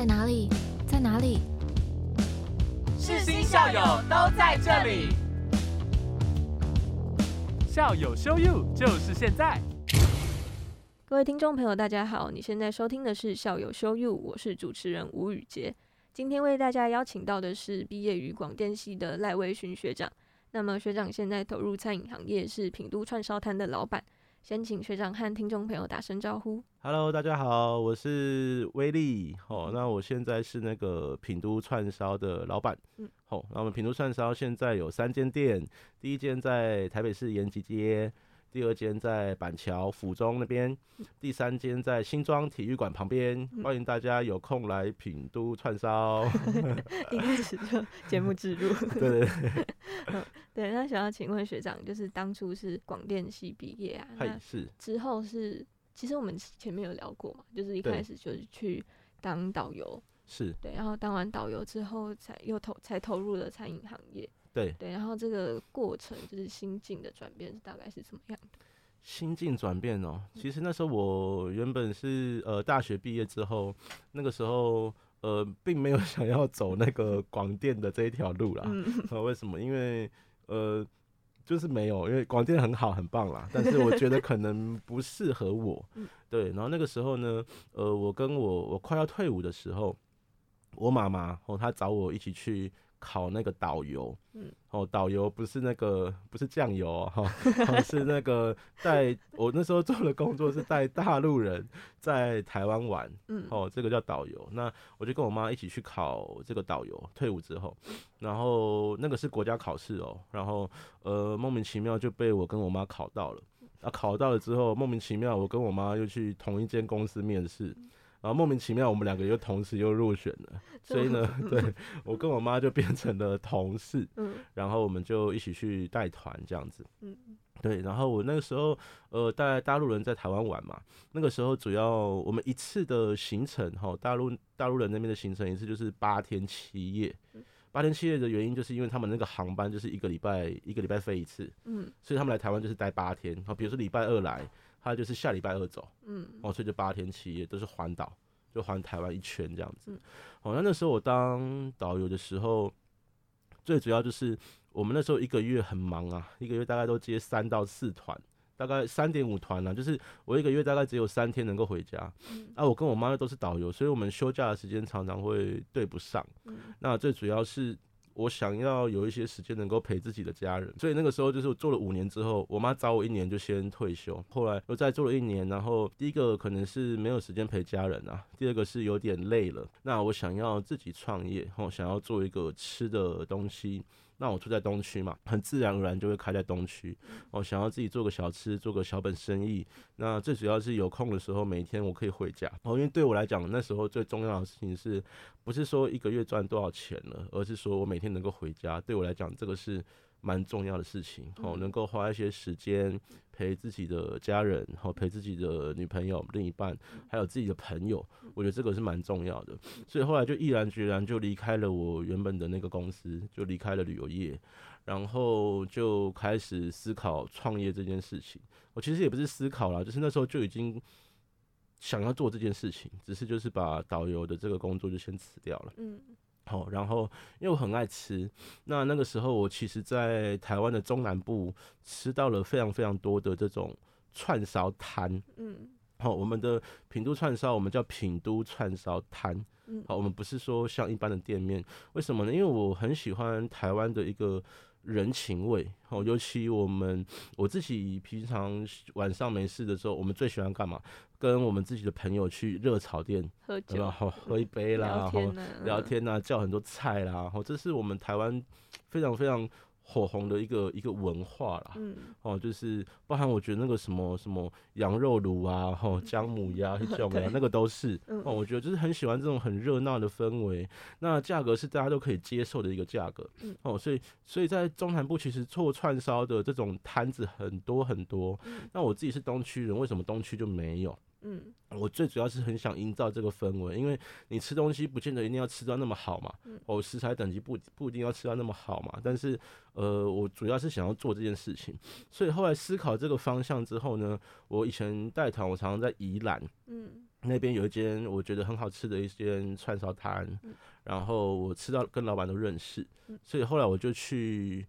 在哪里？在哪里？世新校友都在这里，校友 show you 就是现在。各位听众朋友，大家好，你现在收听的是校友 show you，我是主持人吴宇杰。今天为大家邀请到的是毕业于广电系的赖威勋学长。那么学长现在投入餐饮行业，是品都串烧摊的老板。先请学长和听众朋友打声招呼。Hello，大家好，我是威力。哦，那我现在是那个品都串烧的老板。嗯，好，那我们品都串烧现在有三间店，第一间在台北市延吉街，第二间在板桥府中那边，第三间在新庄体育馆旁边。欢迎大家有空来品都串烧。一开始就节目植入。对 对对，对，那想要请问学长，就是当初是广电系毕业啊，那是，之后是，其实我们前面有聊过嘛，就是一开始就是去当导游，是，对，然后当完导游之后才又投才投入了餐饮行业，对，对，然后这个过程就是心境的转变是大概是怎么样的？心境转变哦。其实那时候我原本是呃大学毕业之后，那个时候呃并没有 想要走那个广电的这一条路啦。嗯 呃，为什么？因为呃就是没有，因为广电很好很棒啦，但是我觉得可能不适合我嗯。对，然后那个时候呢，呃，我跟我我快要退伍的时候，我妈妈哦她找我一起去。考那个导游，嗯，哦，导游不是那个不是酱油哦哈、哦，是那个带我那时候做的工作是带大陆人在台湾玩，嗯，哦，这个叫导游。那我就跟我妈一起去考这个导游，退伍之后，然后那个是国家考试哦，然后呃莫名其妙就被我跟我妈考到了。啊，考到了之后，莫名其妙我跟我妈又去同一间公司面试，然后莫名其妙我们两个又同时又入选了，所以呢，对我跟我妈就变成了同事，嗯 然后我们就一起去带团这样子。嗯对，然后我那个时候，呃，带大陆人在台湾玩嘛，那个时候主要我们一次的行程，哈，大陆大陆人那边的行程一次就是八天七夜。八天七夜的原因就是因为他们那个航班就是一个礼拜一个礼拜飞一次，嗯所以他们来台湾就是待八天。好，比如说礼拜二来，他就是下礼拜二走，嗯哦，所以就八天七夜都是环岛，就环台湾一圈这样子嗯。哦，那那时候我当导游的时候，最主要就是我们那时候一个月很忙啊，一个月大概都接三到四团，大概三点五团啊，就是我一个月大概只有三天能够回家。嗯啊，我跟我妈都是导游，所以我们休假的时间常常会对不上。嗯那最主要是我想要有一些时间能够陪自己的家人，所以那个时候就是我做了五年之后，我妈找我一年就先退休，后来又再做了一年，然后第一个可能是没有时间陪家人啊，第二个是有点累了，那我想要自己创业，后，想要做一个吃的东西。那我住在东区嘛，很自然而然就会开在东区。哦，想要自己做个小吃，做个小本生意。那最主要是有空的时候，每天我可以回家。哦，因为对我来讲，那时候最重要的事情是不是说一个月赚多少钱了，而是说我每天能够回家。对我来讲，这个是蛮重要的事情。哦，能够花一些时间陪自己的家人，哦，陪自己的女朋友、另一半，还有自己的朋友，我觉得这个是蛮重要的。所以后来就毅然决然就离开了我原本的那个公司，就离开了旅游业，然后就开始思考创业这件事情。我其实也不是思考啦，就是那时候就已经想要做这件事情，只是就是把导游的这个工作就先辞掉了。嗯好，然后因为我很爱吃，那那个时候我其实，在台湾的中南部吃到了非常非常多的这种串烧摊。嗯好，我们的品都串烧，我们叫品都串烧摊。嗯好，我们不是说像一般的店面，为什么呢？因为我很喜欢台湾的一个人情味。哦，尤其我们我自己平常晚上没事的时候，我们最喜欢干嘛？跟我们自己的朋友去热炒店，喝酒然后 喝一杯啦，然后聊天呐、叫很多菜啦，然后这是我们台湾非常非常火红的一个一个文化啦。嗯哦，就是包含我觉得那个什么什么羊肉炉啊，吼姜母鸭 这种对啊，那个都是嗯哦，我觉得就是很喜欢这种很热闹的氛围。那价格是大家都可以接受的一个价格嗯，哦，所以所以在中南部其实做串烧的这种摊子很多很多。那我自己是东区人，为什么东区就没有？嗯。我最主要是很想营造这个氛围，因为你吃东西不见得一定要吃到那么好嘛，嗯。哦，食材等级不不一定要吃到那么好嘛，但是呃，我主要是想要做这件事情，所以后来思考这个方向之后呢，我以前带团，我常常在宜兰，嗯。那边有一间我觉得很好吃的一间串烧摊，然后我吃到跟老板都认识，所以后来我就去。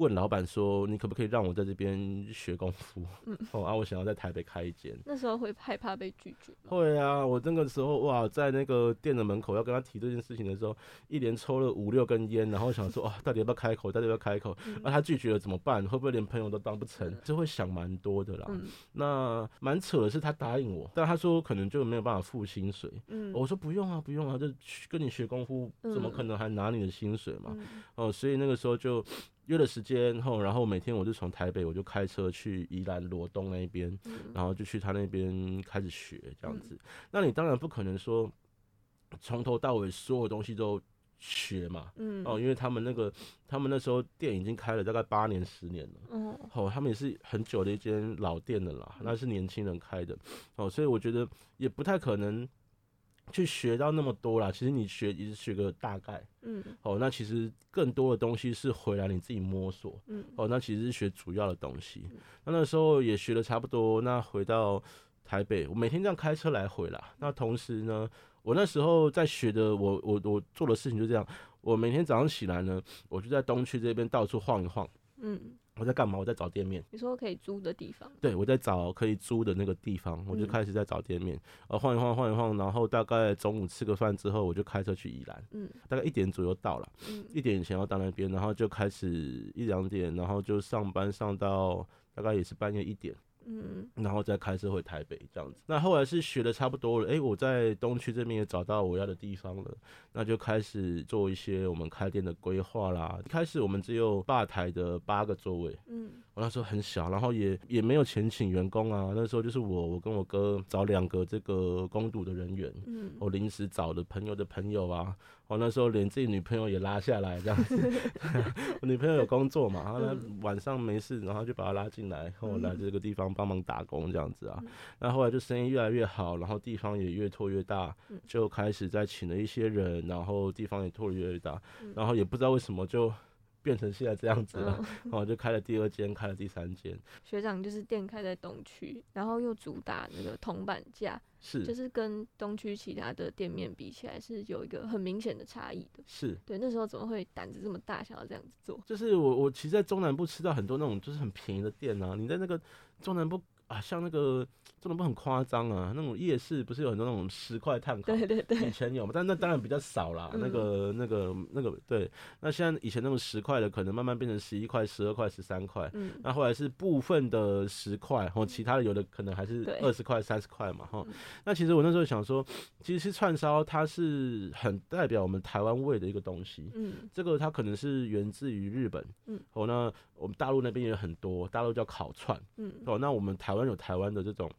问老板说：“你可不可以让我在这边学功夫？嗯，哦啊，我想要在台北开一间。那时候会害怕被拒绝会啊，我那个时候哇，在那个店的门口要跟他提这件事情的时候，一连抽了五六根烟，然后想说啊，到底要不要开口？到底要不要开口？啊，他拒绝了怎么办？会不会连朋友都当不成？就会想蛮多的啦。那蛮扯的是他答应我，但他说可能就没有办法付薪水。嗯，我说不用啊，不用啊，就跟你学功夫，怎么可能还拿你的薪水嘛？哦，所以那个时候就。约了时间后，然后每天我就从台北，我就开车去宜兰罗东那边，然后就去他那边开始学这样子。那你当然不可能说从头到尾所有东西都学嘛，嗯，哦，因为他们那个他们那时候店已经开了大概八年十年了，嗯，哦，他们也是很久的一间老店的啦，那是年轻人开的，哦，所以我觉得也不太可能。去学到那么多啦，其实你学也是学个大概，嗯，哦，那其实更多的东西是回来你自己摸索，嗯，哦，那其实是学主要的东西。那那时候也学的差不多，那回到台北，我每天这样开车来回啦。那同时呢，我那时候在学的，我我我做的事情就这样，我每天早上起来呢，我就在东区这边到处晃一晃，嗯。我在干嘛？我在找店面。你说可以租的地方？对，我在找可以租的那个地方，我就开始在找店面，呃，晃一晃，晃一晃，然后大概中午吃个饭之后，我就开车去宜兰，嗯，大概一点左右到了，嗯，一点以前要到那边，然后就开始一两点，然后就上班上到大概也是半夜一点。嗯，然后再开车回台北这样子。那后来是学的差不多了，哎，我在东区这边也找到我要的地方了，那就开始做一些我们开店的规划啦。一开始我们只有吧台的八个座位，嗯，我那时候很小，然后也也没有钱请员工啊。那时候就是我，我跟我哥找两个这个攻读的人员，嗯，我临时找的朋友的朋友啊。我那时候连自己女朋友也拉下来，这样子。我女朋友有工作嘛，然后呢晚上没事，然后就把她拉进来，然后来这个地方帮忙打工这样子啊。那后来就生意越来越好，然后地方也越拓越大，就开始在请了一些人，然后地方也拓得越来越大，然后也不知道为什么就。变成现在这样子了，然 后就开了第二间，开了第三间。学长就是店开在东区，然后又主打那个铜板价，是，就是跟东区其他的店面比起来，是有一个很明显的差异的。是对，那时候怎么会胆子这么大，想要这样子做？就是我我其实，在中南部吃到很多那种就是很便宜的店啊，你在那个中南部。啊，像那个这种不很夸张啊，那种夜市不是有很多那种十块碳烤？对对对，以前有嘛，但那当然比较少啦。那个那个那个，对，那现在以前那种十块的，可能慢慢变成十一块、十二块、十三块。嗯。那后来是部分的十块，或其他的有的可能还是二十块、三十块嘛，哈。那其实我那时候想说，其实串烧它是很代表我们台湾味的一个东西。嗯。这个它可能是源自于日本。嗯。哦，那我们大陆那边也很多，大陆叫烤串。嗯。哦，那我们台湾。有台湾的这种。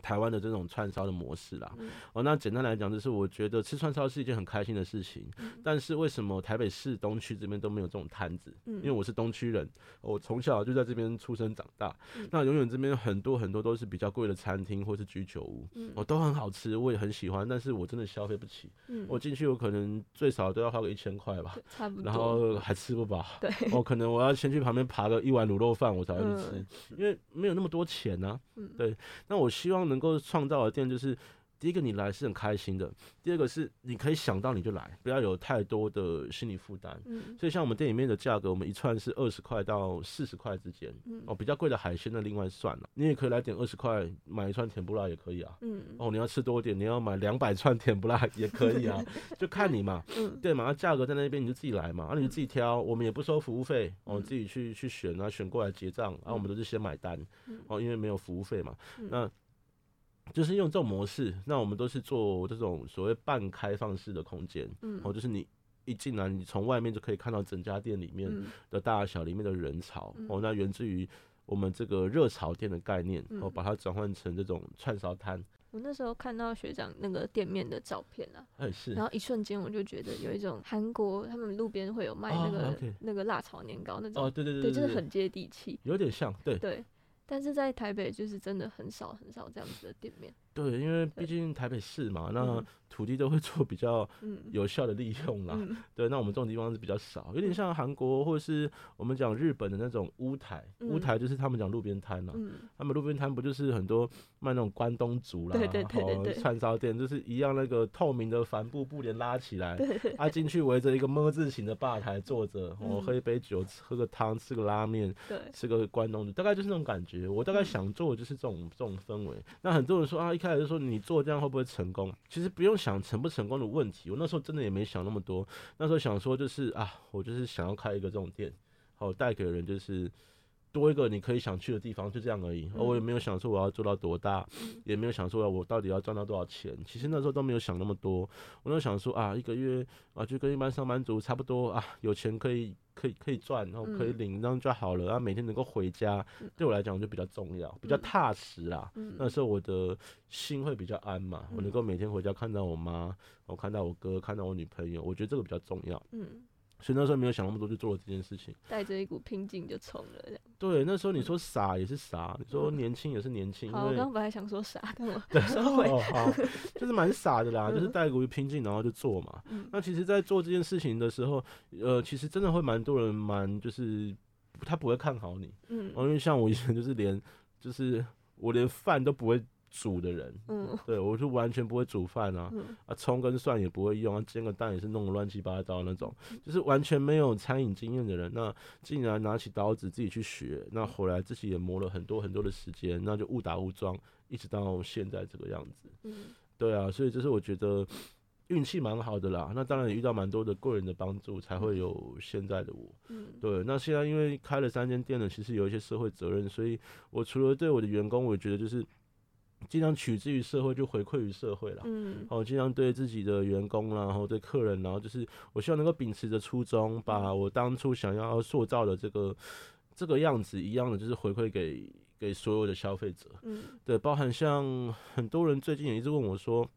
台湾的这种串烧的模式啦，哦，那简单来讲就是，我觉得吃串烧是一件很开心的事情。但是为什么台北市东区这边都没有这种摊子？因为我是东区人，我从小就在这边出生长大。那永远这边很多很多都是比较贵的餐厅或是居酒屋，我都很好吃，我也很喜欢。但是我真的消费不起。我进去我可能最少都要花个一千块吧，差不多。然后还吃不饱。对。我可能我要先去旁边爬个一碗卤肉饭，我才会去吃，因为没有那么多钱呢。对。那我希望。能够创造的店就是。第一个你来是很开心的，第二个是你可以想到你就来，不要有太多的心理负担。嗯，所以像我们店里面的价格，我们一串是二十块到四十块之间。嗯，哦，比较贵的海鲜的另外算了。你也可以来点二十块买一串甜不辣也可以啊。嗯，哦，你要吃多一点，你要买两百串甜不辣 也可以啊，就看你嘛。嗯，对嘛，那价格在那边你就自己来嘛，啊，你就自己挑，我们也不收服务费，哦自己去去选啊，选过来结账，啊，我们都是先买单，哦，因为没有服务费嘛。那就是用这种模式，那我们都是做这种所谓半开放式的空间，嗯，哦，就是你一进来，你从外面就可以看到整家店里面的大小，里面的人潮，哦，那源自于我们这个热潮店的概念，哦，把它转换成这种串烧摊。我那时候看到学长那个店面的照片啊，哎是，然后一瞬间我就觉得有一种韩国他们路边会有卖那个那个辣炒年糕那种，哦对对对，对，就是很接地气，有点像，对对。但是在台北就是真的很少很少这样子的店面。对，因为毕竟台北市嘛，那嗯。土地都会做比较嗯。有效的利用啦。嗯。对，那我们这种地方是比较少，有点像韩国或者是我们讲日本的那种屋台，屋嗯。台就是他们讲路边摊啦。嗯。他们路边摊不就是很多卖那种关东煮啦，对对对对吼对。串烧店就是一样那个透明的帆布布帘拉起来，对对啊进去围着一个么字形的吧台坐着，我、嗯。喝一杯酒，喝个汤，吃个拉面，吃个关东煮，大概就是那种感觉。我大概嗯。想做的就是这种这种氛围。那很多人说啊，一开始就说你做这样会不会成功？其实不用想成不成功的问题，我那时候真的也没想那么多。那时候想说就是啊，我就是想要开一个这种店，好带给人就是。多一个你可以想去的地方，就这样而已。嗯而我也没有想说我要做到多大，嗯也没有想说我到底要赚到多少钱。其实那时候都没有想那么多，我那时候想说啊，一个月啊就跟一般上班族差不多啊，有钱可以可以可以赚，然后可以嗯领，这样就好了。然后每天能够回家嗯，对我来讲就比较重要，比较嗯踏实啦。嗯那时候我的心会比较安嘛，我能够每天回家看到我妈，我看到我哥，看到我女朋友，我觉得这个比较重要。嗯，所以那时候没有想那么多，就做了这件事情。带着一股拼劲就冲了这样。对，那时候你说傻也是傻，你说嗯年轻也是年轻，因好，我刚刚本来想说傻，但我对收回。哦，好，就是蛮傻的啦，就是带一股拼劲，然后就做嘛。嗯那其实，在做这件事情的时候，呃，其实真的会蛮多人蛮就是他不会看好你，嗯哦因为像我以前就是连就是我连饭都不会煮的人，嗯。对我就完全不会煮饭啊，嗯。啊葱跟蒜也不会用，啊煎个蛋也是弄得乱七八糟那种，嗯就是完全没有餐饮经验的人，那竟然拿起刀子自己去学，那后来自己也磨了很多很多的时间，那就误打误撞，一直到现在这个样子。嗯。对啊，所以这是我觉得运气蛮好的啦。那当然也遇到蛮多的贵人的帮助，才会有现在的我。嗯。对，那现在因为开了三间店了，其实有一些社会责任，所以我除了对我的员工，我也觉得就是尽量取之于社会，就回馈于社会了。嗯哦，尽量对自己的员工啦，然后对客人，然后就是我希望能够秉持着初衷，把我当初想要塑造的这个这个样子一样的，就是回馈给给所有的消费者。嗯对，包含像很多人最近也一直问我说，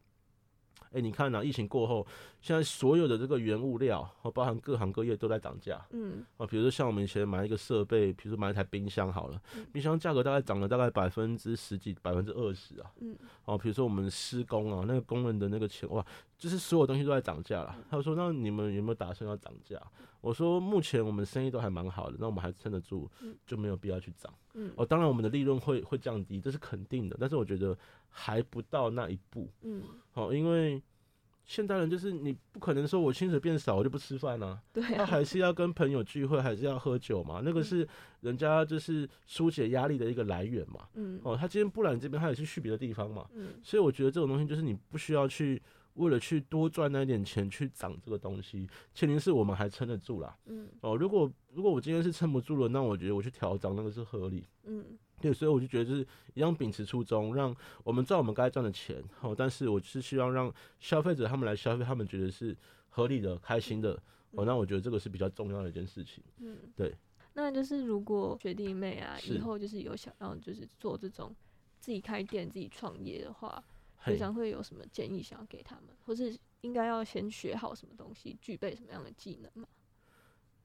哎、你看呐、疫情过后，现在所有的这个原物料，哦，包含各行各业都在涨价。嗯哦，比如说像我们以前买一个设备，比如说买一台冰箱好了嗯，冰箱价格大概涨了大概百分之十几、百分之二十啊。嗯哦，比如说我们施工啊，那个工人的那个钱哇，就是所有东西都在涨价了。他说：“那你们有没有打算要涨价？”我说：“目前我们生意都还蛮好的，那我们还撑得住嗯，就没有必要去涨。嗯哦，当然我们的利润会会降低，这是肯定的，但是我觉得还不到那一步。嗯，哦，因为现代人就是你不可能说我薪水变少我就不吃饭啊，对他啊，还是要跟朋友聚会，还是要喝酒嘛，那个嗯。是人家就是疏解压力的一个来源嘛。嗯。哦，他今天不来你这边，他也是去别的地方嘛。嗯。所以我觉得这种东西就是你不需要去为了去多赚那一点钱去涨这个东西，前提是我们还撑得住啦。嗯哦，如果如果我今天是撑不住了，那我觉得我去调涨那个是合理。嗯对，所以我就觉得就是一样秉持初衷，让我们赚我们该赚的钱，哦，但是我是希望让消费者他们来消费，他们觉得是合理的、开心的，哦，嗯那我觉得这个是比较重要的一件事情。嗯，对。那就是如果学弟妹啊，以后就是有想要就是做这种自己开店、自己创业的话，嘿学长会有什么建议想要给他们，或是应该要先学好什么东西，具备什么样的技能吗？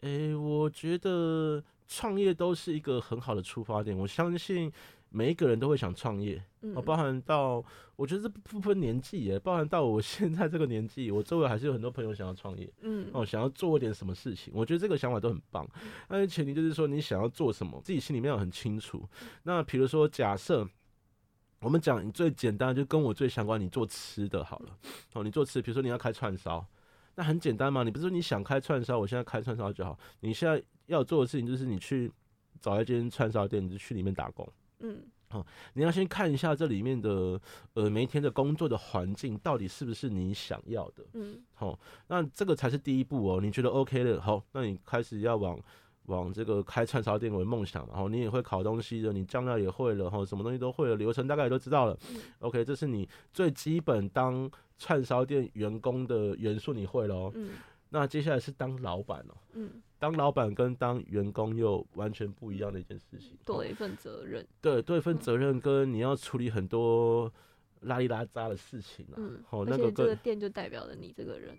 诶、我觉得创业都是一个很好的出发点。我相信每一个人都会想创业，嗯哦，包含到我觉得这不分年纪耶，包含到我现在这个年纪，我周围还是有很多朋友想要创业，嗯哦，想要做一点什么事情。我觉得这个想法都很棒，但是前提就是说你想要做什么，自己心里面要很清楚。那比如说，假设我们讲你最简单，就跟我最相关，你做吃的好了，哦，你做吃，比如说你要开串烧。那很简单嘛，你不是说你想开串烧，我现在开串烧就好。你现在要做的事情就是你去找一间串烧店，你就去里面打工。嗯好你要先看一下这里面的呃每一天的工作的环境到底是不是你想要的。嗯好，那这个才是第一步哦。你觉得 OK 了，好，那你开始要往往这个开串烧店为梦想嘛。然后你也会烤东西的，你酱料也会了，后，什么东西都会了，流程大概也都知道了。嗯 OK，这是你最基本当串烧店员工的元素，你会了哦。嗯那接下来是当老板哦，嗯，当老板跟当员工又完全不一样的一件事情。多了一份责任。对，多一份责任跟你要处理很多拉里拉杂的事情啊。嗯，哦，那个这个店就代表了你这个人。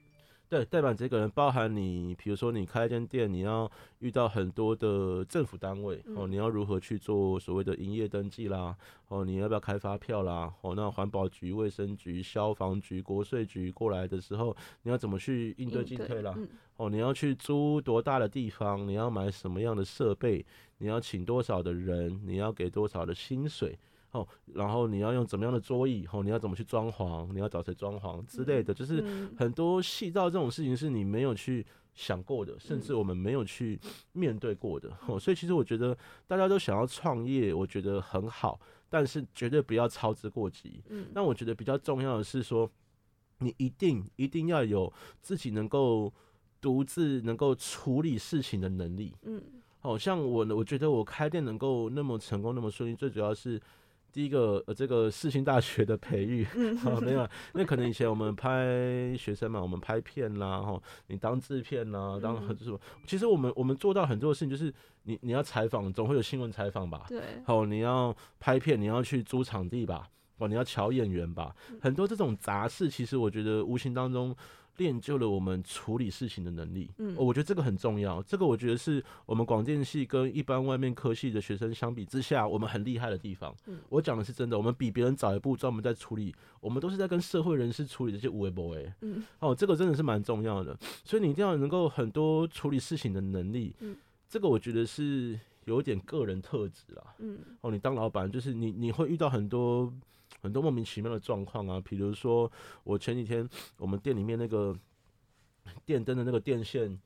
对，代办这个人包含你，比如说你开一间店，你要遇到很多的政府单位哦，嗯你要如何去做所谓的营业登记啦，哦，你要不要开发票啦，哦，那环保局、卫生局、消防局、国税局过来的时候，你要怎么去应对进退啦？嗯哦，你要去租多大的地方？你要买什么样的设备？你要请多少的人？你要给多少的薪水？哦，然后你要用怎么样的桌椅？哦，你要怎么去装潢？你要找谁装潢之类的，就是嗯很多细到这种事情是你没有去想过的，甚嗯至我们没有去面对过的。哦，所以其实我觉得大家都想要创业，我觉得很好，但是绝对不要操之过急。嗯那我觉得比较重要的是说，你一定一定要有自己能够独自能够处理事情的能力。嗯好，像我，我觉得我开店能够那么成功、那么顺利，最主要是第一个呃，这个世新大学的培育。嗯。哦，没有啊，因为可能以前我们拍学生嘛，我们拍片啦，哈，你当制片啦，当其实我们我们做到很多的事情，就是你你要采访，总会有新闻采访吧，对，好，你要拍片，你要去租场地吧，哦，你要瞧演员吧，嗯。很多这种杂事，其实我觉得无形当中练就了我们处理事情的能力。嗯哦我觉得这个很重要，这个我觉得是我们广电系跟一般外面科系的学生相比之下，我们很厉害的地方。嗯我讲的是真的，我们比别人早一步专门在处理，我们都是在跟社会人士处理这些无为不为。嗯哦，这个真的是蛮重要的，所以你一定要能够很多处理事情的能力。嗯这个我觉得是有点个人特质啦。嗯哦，你当老板就是你你会遇到很多很多莫名其妙的状况啊，比如说我前几天我们店里面那个电灯的那个电线。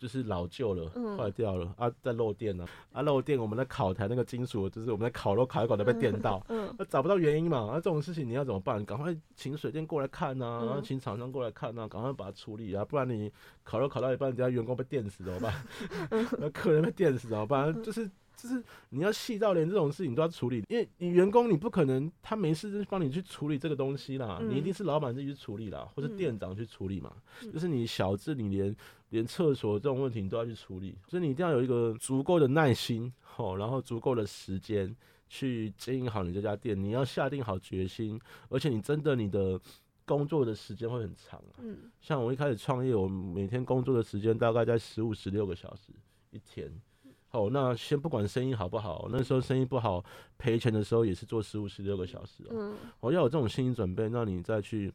就是老旧了，嗯坏掉了啊，在漏电呢、啊，漏电，我们的烤台那个金属，就是我们在烤肉烤一烤都被电到，找不到原因嘛，啊，这种事情你要怎么办？赶快请水电过来看呐、嗯然后请厂商过来看呐、赶快把它处理啊，不然你烤肉烤到一半，人家员工被电死怎么办？那客人被电死怎么办？就是就是你要细到连这种事情都要处理，因为你员工你不可能他没事就帮你去处理这个东西啦，嗯你一定是老板自己去处理啦，或是嗯店长去处理嘛。嗯就是你小至你连连厕所这种问题你都要去处理，所以你一定要有一个足够的耐心，哦，然后足够的时间去经营好你这家店，你要下定好决心，而且你真的你的工作的时间会很长啊。嗯像我一开始创业，我每天工作的时间大概在十五、十六个小时一天。好，那先不管生意好不好，那时候生意不好赔钱的时候也是做十五、十六个小时哦。要有这种心理准备，那你再去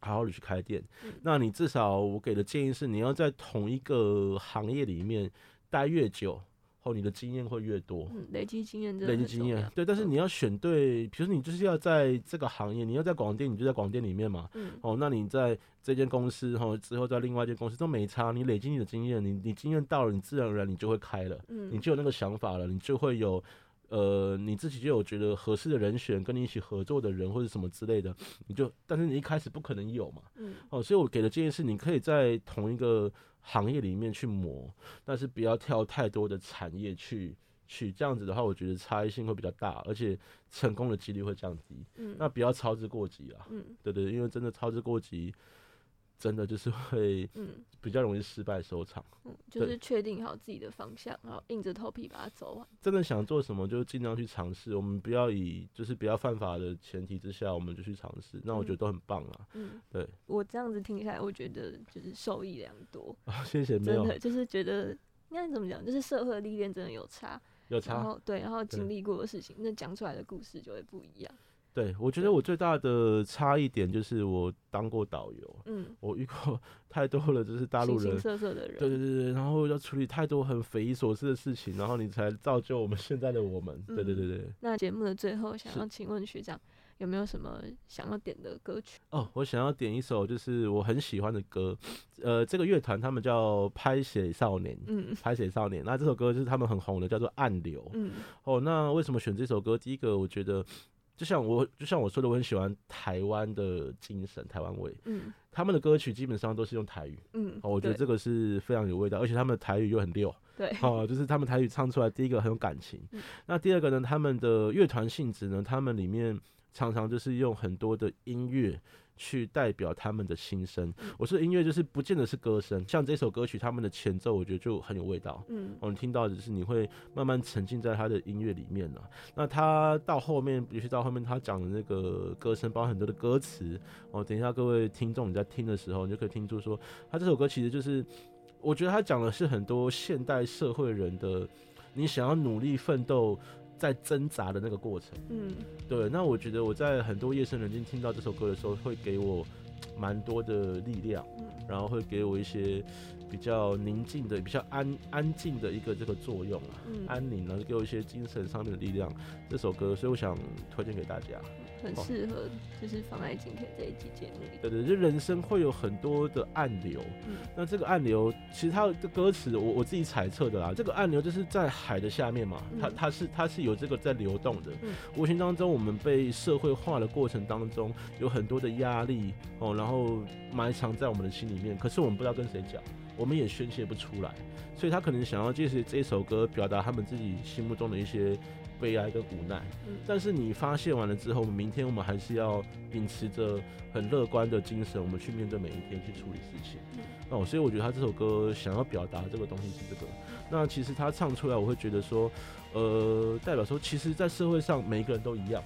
好好的去开店嗯。那你至少我给的建议是，你要在同一个行业里面待越久，后你的经验会越多。嗯，累积经验累积经验对，但是嗯你要选对，比如说你就是要在这个行业，你要在广电，你就在广电里面嘛。嗯哦，那你在这间公司，哈，之后在另外一间公司都没差，你累积你的经验，你你经验到了，你自然而然你就会开了，嗯你嗯就有那个想法了，你就会有，呃，你自己就有觉得合适的人选，跟你一起合作的人或者什么之类的，你就，但是你一开始不可能有嘛，嗯哦，所以我给的建议是，你可以在同一个行业里面去磨，但是不要跳太多的产业去。去这样子的话，我觉得差异性会比较大，而且成功的几率会降低。嗯那不要操之过急啊。嗯对对，因为真的操之过急，真的就是会嗯比较容易失败收场。嗯，就是确定好自己的方向，然后硬着头皮把它走完。真的想做什么，就尽量去尝试。我们不要以就是不要犯法的前提之下，我们就去尝试。那我觉得都很棒啊。嗯，对，我这样子听起来，我觉得就是受益良多，谢谢，没有真的就是觉得应该怎么讲，就是社会历练真的有差，有差。然后对，然后经历过的事情，那讲出来的故事就会不一样。对，我觉得我最大的差异点就是我当过导游，嗯，我遇过 太多了，就是大陆形形人。色色的人，对对对对，然后要处理太多很匪夷所思的事情，然后你才造就我们现在的我们。对对对对。那节目的最后，想要请问学长有没有什么想要点的歌曲？哦，我想要点一首就是我很喜欢的歌，呃，这个乐团他们叫拍写少年，嗯拍写少年。那这首歌就是他们很红的，叫做《暗流》。嗯哦，那为什么选这首歌？第一个，我觉得就像我就像我说的，我很喜欢台湾的精神，台湾味。嗯他们的歌曲基本上都是用台语，嗯，哦，我觉得这个是非常有味道，而且他们的台语又很溜。对，哦，就是他们台语唱出来，第一个很有感情嗯。那第二个呢，他们的乐团性质呢，他们里面常常就是用很多的音乐去代表他们的心声。我说音乐就是不见得是歌声，像这首歌曲他们的前奏，我觉得就很有味道。嗯，哦，你听到只是你会慢慢沉浸在他的音乐里面了。那他到后面，尤其到后面他讲的那个歌声，包含很多的歌词。哦，等一下各位听众你在听的时候，你就可以听出说，他这首歌其实就是，我觉得他讲的是很多现代社会人的，你想要努力奋斗。在挣扎的那个过程，嗯，对，那我觉得我在很多夜深人静听到这首歌的时候，会给我蛮多的力量，嗯，然后会给我一些比较宁静的、比较安安静的一个这个作用啊，安宁呢，给我一些精神上面的力量。这首歌，所以我想推荐给大家。很适合，就是放在今天这一集节目里。对对，就人生会有很多的暗流，嗯，那这个暗流其实它的歌词，我我自己猜测的啦，这个暗流就是在海的下面嘛，它它是它是有这个在流动的。嗯，无形当中，我们被社会化的过程当中，有很多的压力哦，然后埋藏在我们的心里面，可是我们不知道跟谁讲，我们也宣泄不出来，所以他可能想要借着这首歌表达他们自己心目中的一些。悲哀跟无奈，但是你发泄完了之后，明天我们还是要秉持着很乐观的精神，我们去面对每一天，去处理事情。哦，所以我觉得他这首歌想要表达这个东西是这个。那其实他唱出来，我会觉得说，呃，代表说，其实，在社会上每一个人都一样，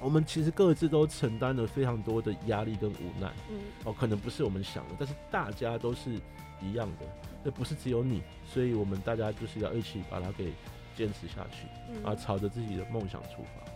我们其实各自都承担了非常多的压力跟无奈。嗯，哦，可能不是我们想的，但是大家都是一样的，那不是只有你，所以我们大家就是要一起把它给。坚持下去，啊，朝着自己的梦想出发，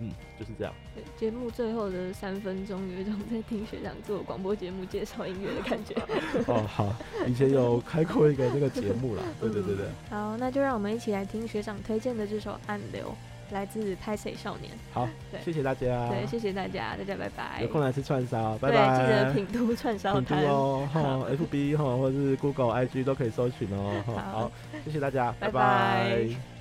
嗯，就是这样。对，节目最后的三分钟，有一种在听学长做广播节目介绍音乐的感觉。哦，好，以前有开过一个这个节目啦，对对对对。好，那就让我们一起来听学长推荐的这首《暗流》，来自拍谁少年。好，对，谢谢大家。对，谢谢大家，大家拜拜。有空来吃串烧，拜拜。记得品都串烧摊哦，哈，FB 哈，或者是 Google、IG 都可以搜寻哦。好，谢谢大家，拜拜。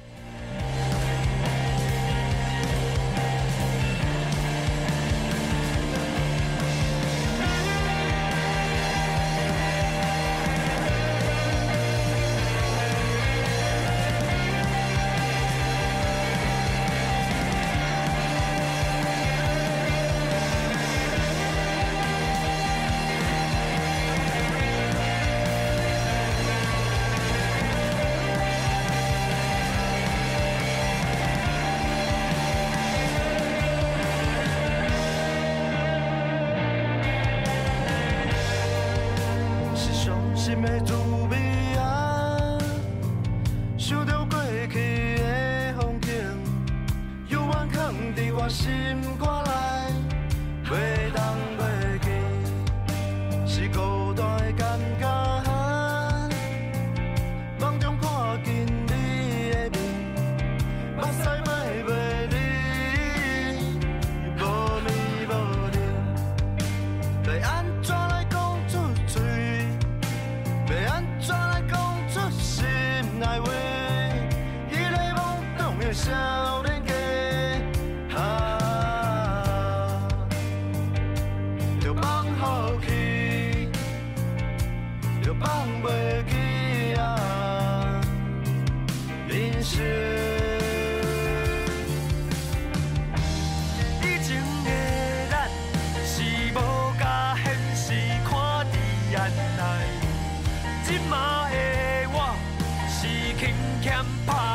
即马的我是勤俭拍。